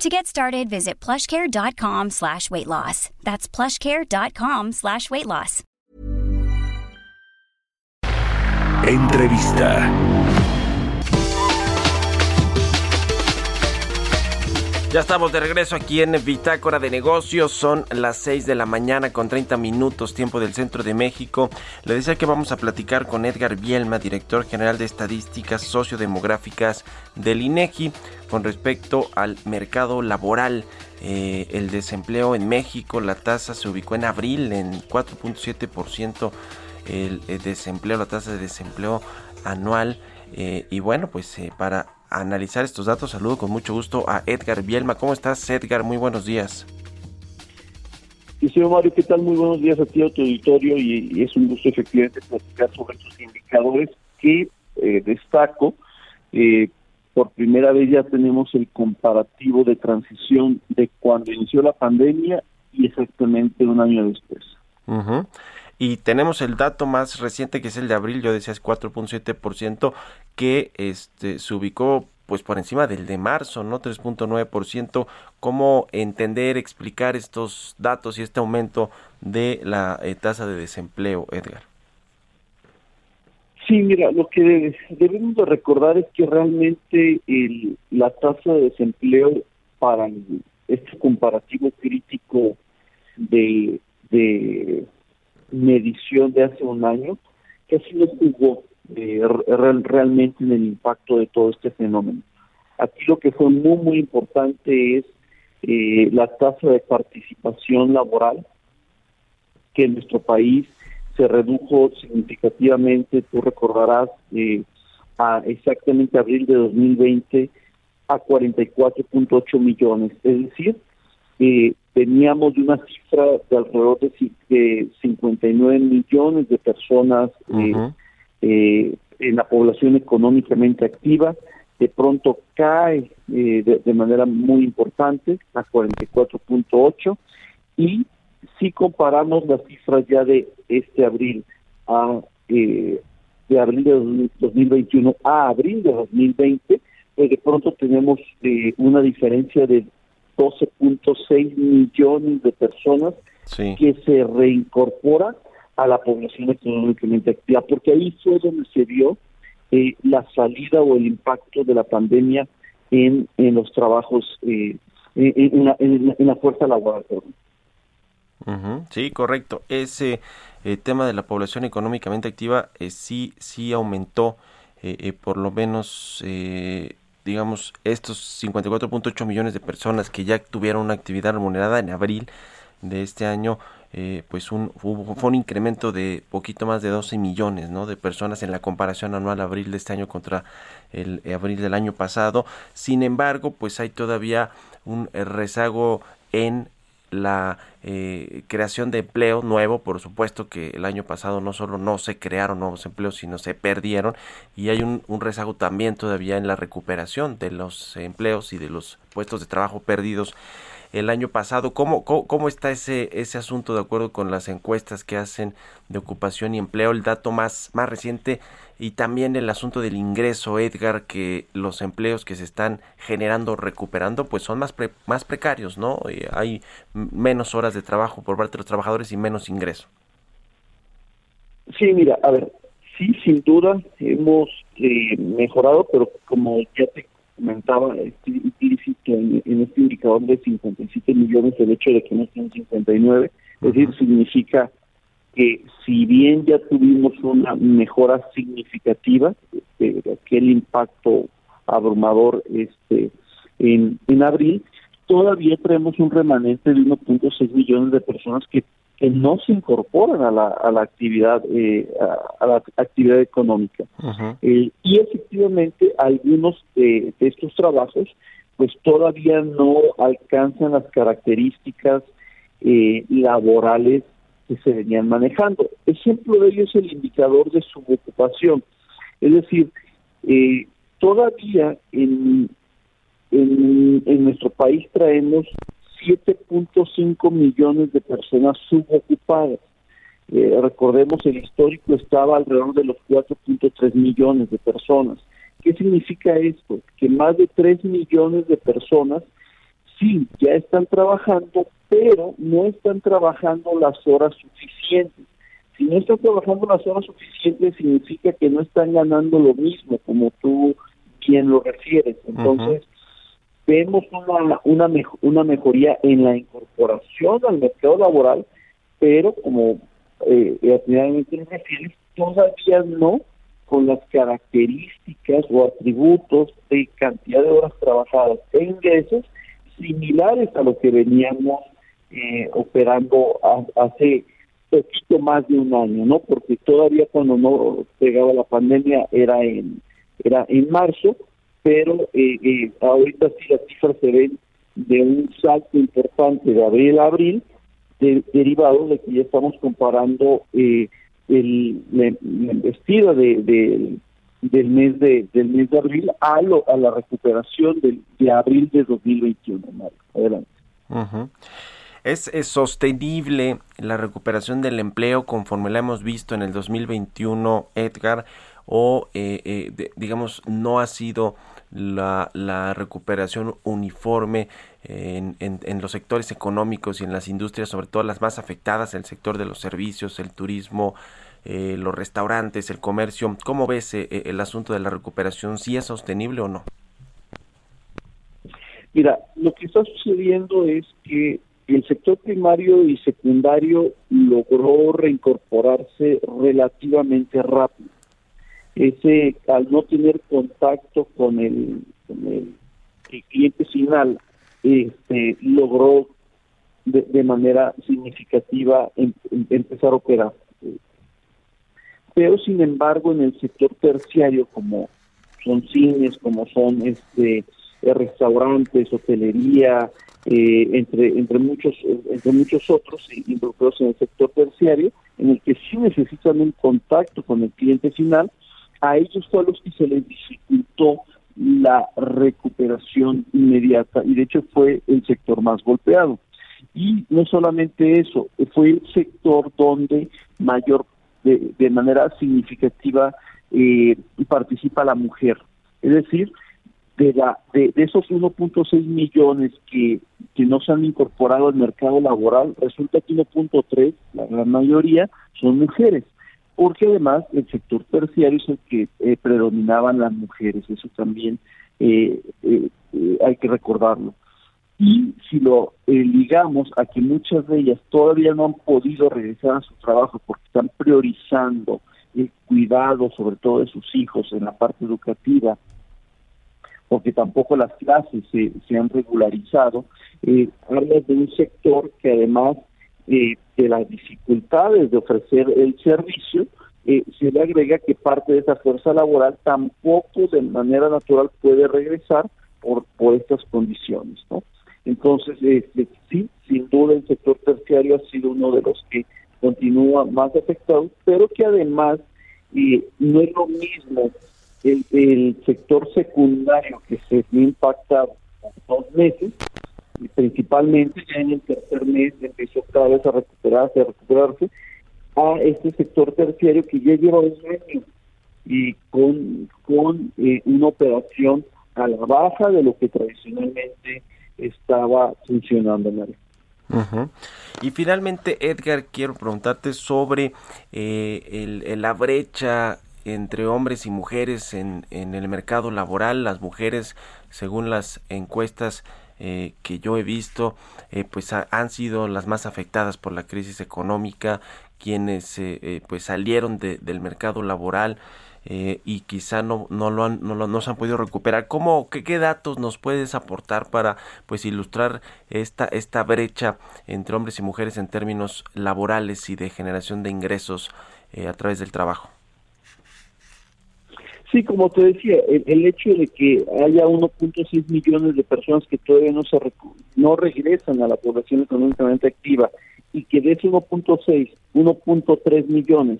To get started, visit plushcare.com slash weight loss. That's plushcare.com slash weight loss. Entrevista. Ya estamos de regreso aquí en Bitácora de Negocios. Son las 6 de la mañana con 30 minutos, tiempo del centro de México. Le decía que vamos a platicar con Edgar Bielma, director general de Estadísticas Sociodemográficas del INEGI, con respecto al mercado laboral. Eh, el desempleo en México, la tasa se ubicó en abril en 4.7%. El, el, desempleo, la tasa de desempleo anual. Eh, y bueno, pues eh, para analizar estos datos. Saludo con mucho gusto a Edgar Bielma. ¿Cómo estás, Edgar? Muy buenos días. Sí, señor Mario, ¿qué tal? Muy buenos días a ti, a tu auditorio, y, es un gusto efectivamente platicar sobre estos indicadores que eh, destaco. Eh, por primera vez ya tenemos el comparativo de transición de cuando inició la pandemia y exactamente un año después. Y tenemos el dato más reciente que es el de abril, yo decía es 4.7%, que este, se ubicó pues por encima del de marzo, ¿no? 3.9%. ¿Cómo entender, explicar estos datos y este aumento de la eh, tasa de desempleo, Edgar? Sí, mira, lo que debemos de recordar es que realmente el, la tasa de desempleo para este comparativo crítico de, de medición de hace un año, así no jugó eh, realmente en el impacto de todo este fenómeno. Aquí lo que fue muy, muy importante es eh, la tasa de participación laboral, que en nuestro país se redujo significativamente, tú recordarás, eh, a exactamente abril de 2020 a 44.8 millones, es decir, eh, veníamos de una cifra de alrededor de, 59 millones de personas eh, eh, en la población económicamente activa, de pronto cae eh, de, manera muy importante a 44.8 y si comparamos las cifras ya de este abril a de abril de 2021 a abril de 2020, pues de pronto tenemos una diferencia de 12.6 millones de personas que se reincorporan a la población económicamente activa, porque ahí fue donde se vio eh, la salida o el impacto de la pandemia en, en los trabajos, eh, en, la, en, la, fuerza laboral. Sí, correcto. Ese eh, tema de la población económicamente activa sí, sí aumentó por lo menos digamos, estos 54.8 millones de personas que ya tuvieron una actividad remunerada en abril de este año, eh, pues un, fue un incremento de poquito más de 12 millones ¿no? de personas en la comparación anual abril de este año contra el abril del año pasado. Sin embargo, pues hay todavía un rezago en la eh, creación de empleo nuevo, por supuesto que el año pasado no solo no se crearon nuevos empleos, sino se perdieron. Y hay un, rezago también todavía en la recuperación de los empleos y de los puestos de trabajo perdidos el año pasado. ¿Cómo, cómo, está ese, ese asunto de acuerdo con las encuestas que hacen de ocupación y empleo? El dato más, más reciente y también el asunto del ingreso, Edgar, que los empleos que se están generando, recuperando, pues son más, más precarios, ¿no? Eh, hay menos horas de trabajo por parte de los trabajadores y menos ingreso. Sí, mira, a ver, sí, sin duda hemos eh, mejorado, pero como ya te comentaba, este en, este indicador de 57 millones el hecho de que no estén 59, es decir, significa que si bien ya tuvimos una mejora significativa de, aquel impacto abrumador este en, en abril, todavía tenemos un remanente de 1.6 millones de personas que, que no se incorporan a la, a la actividad eh, a, la actividad económica. Eh, y efectivamente algunos de, de, estos trabajos pues todavía no alcanzan las características eh, laborales que se venían manejando. Ejemplo de ello es el indicador de subocupación. Es decir, eh, todavía en, en, nuestro país traemos 7.5 millones de personas subocupadas. Eh, recordemos, el histórico estaba alrededor de los 4.3 millones de personas. ¿Qué significa esto? Que más de 3 millones de personas sí, ya están trabajando, pero no están trabajando las horas suficientes. Si no están trabajando las horas suficientes, significa que no están ganando lo mismo, como tú quien lo refieres. Entonces, vemos una, una, una mejoría en la incorporación al mercado laboral, pero como eh, realmente refieres, todavía no con las características o atributos de cantidad de horas trabajadas e ingresos similares a lo que veníamos eh, operando hace poquito más de un año, ¿no? Porque todavía cuando no pegaba la pandemia era en era en marzo, pero eh, eh, ahorita sí las cifras se ven de un salto importante de abril a abril, derivado de que ya estamos comparando eh, el, la, investida de, del mes de del mes de abril a, lo, a la recuperación del, de abril de 2021. Adelante. ¿Es, sostenible la recuperación del empleo conforme la hemos visto en el 2021, Edgar? ¿O, eh, eh, digamos, no ha sido la, la recuperación uniforme en, los sectores económicos y en las industrias, sobre todo las más afectadas, el sector de los servicios, el turismo, eh, los restaurantes, el comercio. ¿Cómo ves eh, eh, el asunto de la recuperación? ¿Si es sostenible o no? Mira, lo que está sucediendo es que el sector primario y secundario logró reincorporarse relativamente rápido ese al no tener contacto con el, cliente final este logró de, manera significativa em, em, empezar a operar. Pero sin embargo en el sector terciario como son cines como son este restaurantes hotelería eh, entre entre muchos entre muchos otros involucrados en el sector terciario en el que sí necesitan un contacto con el cliente final a ellos fue a los que se les dificultó la recuperación inmediata y de hecho fue el sector más golpeado. Y no solamente eso, fue el sector donde mayor, de, manera significativa, eh, participa la mujer. Es decir, de, la, de, de esos 1.6 millones que, que no se han incorporado al mercado laboral, resulta que 1.3, la gran mayoría, son mujeres porque además el sector terciario es el que eh, predominaban las mujeres, eso también eh, eh, hay que recordarlo. Y si lo ligamos a que muchas de ellas todavía no han podido regresar a su trabajo porque están priorizando el cuidado sobre todo de sus hijos en la parte educativa, porque tampoco las clases se, se han regularizado, eh, habla de un sector que además eh, de las dificultades de ofrecer el servicio, eh, se le agrega que parte de esa fuerza laboral tampoco de manera natural puede regresar por, por estas condiciones, ¿no? Entonces, este, sí, sin duda el sector terciario ha sido uno de los que continúa más afectado, pero que además eh, no es lo mismo el, el sector secundario que se ve impactado por dos meses principalmente ya en el tercer mes empezó cada vez a recuperarse, a recuperarse, a este sector terciario que ya lleva un año y con, con eh, una operación a la baja de lo que tradicionalmente estaba funcionando. María. Y finalmente, Edgar, quiero preguntarte sobre eh, el, la brecha entre hombres y mujeres en, en el mercado laboral. Las mujeres, según las encuestas, eh, que yo he visto eh, pues han sido las más afectadas por la crisis económica quienes eh, pues salieron del mercado laboral y quizá no, no lo han no, lo, no se han podido recuperar. Cómo qué, qué, datos nos puedes aportar para pues ilustrar esta esta brecha entre hombres y mujeres en términos laborales y de generación de ingresos a través del trabajo Sí, como te decía, el, hecho de que haya 1.6 millones de personas que todavía no se no regresan a la población económicamente activa y que de ese 1.6, 1.3 millones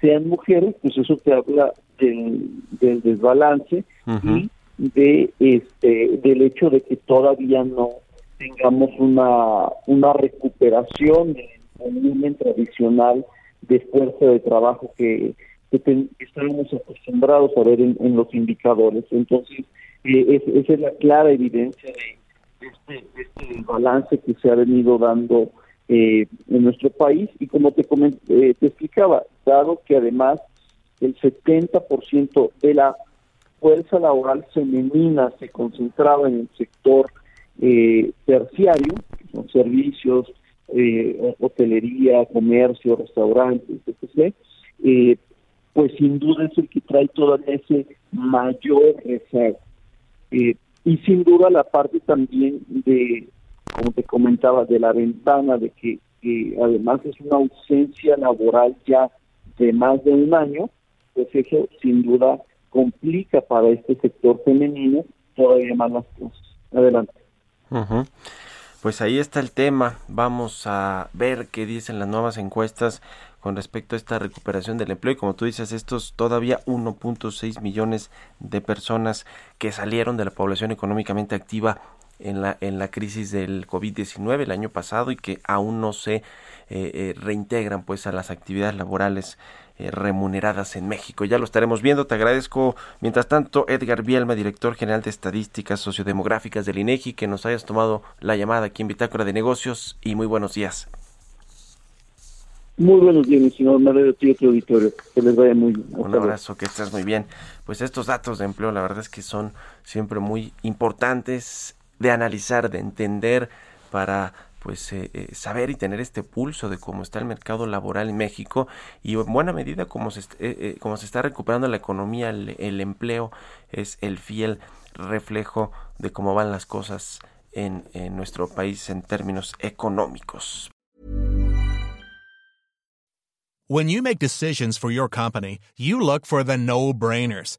sean mujeres, pues eso te habla del, desbalance y de este del hecho de que todavía no tengamos una, una recuperación del volumen tradicional de fuerza de trabajo que, que, estábamos acostumbrados a ver en, los indicadores. Entonces, eh, esa es la clara evidencia de este, este balance que se ha venido dando eh, en nuestro país y como te, eh, te explicaba, dado que además el 70% de la fuerza laboral femenina se concentraba en el sector eh, terciario, que son servicios, eh, hotelería, comercio, restaurantes, etc., eh, pues sin duda es el que trae todo ese mayor rezago. Eh, y sin duda la parte también de, como te comentaba, de la ventana, de que, además es una ausencia laboral ya de más de un año, pues eso sin duda complica para este sector femenino todavía más las cosas. Adelante. Pues ahí está el tema. Vamos a ver qué dicen las nuevas encuestas con respecto a esta recuperación del empleo y como tú dices, estos todavía 1.6 millones de personas que salieron de la población económicamente activa en la, en la crisis del COVID-19 el año pasado y que aún no se eh, eh, reintegran pues a las actividades laborales eh, remuneradas en México. Ya lo estaremos viendo. Te agradezco, mientras tanto, Edgar Bielma, director general de Estadísticas Sociodemográficas del INEGI, que nos hayas tomado la llamada aquí en Bitácora de Negocios y muy buenos días. Muy buenos días, mi señor Madero, tío, auditorio. Que les vaya muy bien. Un abrazo, que estés muy bien. Pues estos datos de empleo, la verdad es que son siempre muy importantes de analizar, de entender para pues eh, eh, saber y tener este pulso de cómo está el mercado laboral en México y en buena medida cómo se, eh, se está recuperando la economía, el, el, empleo es el fiel reflejo de cómo van las cosas en, en nuestro país en términos económicos. When you make decisions for your company, you look for the no-brainers.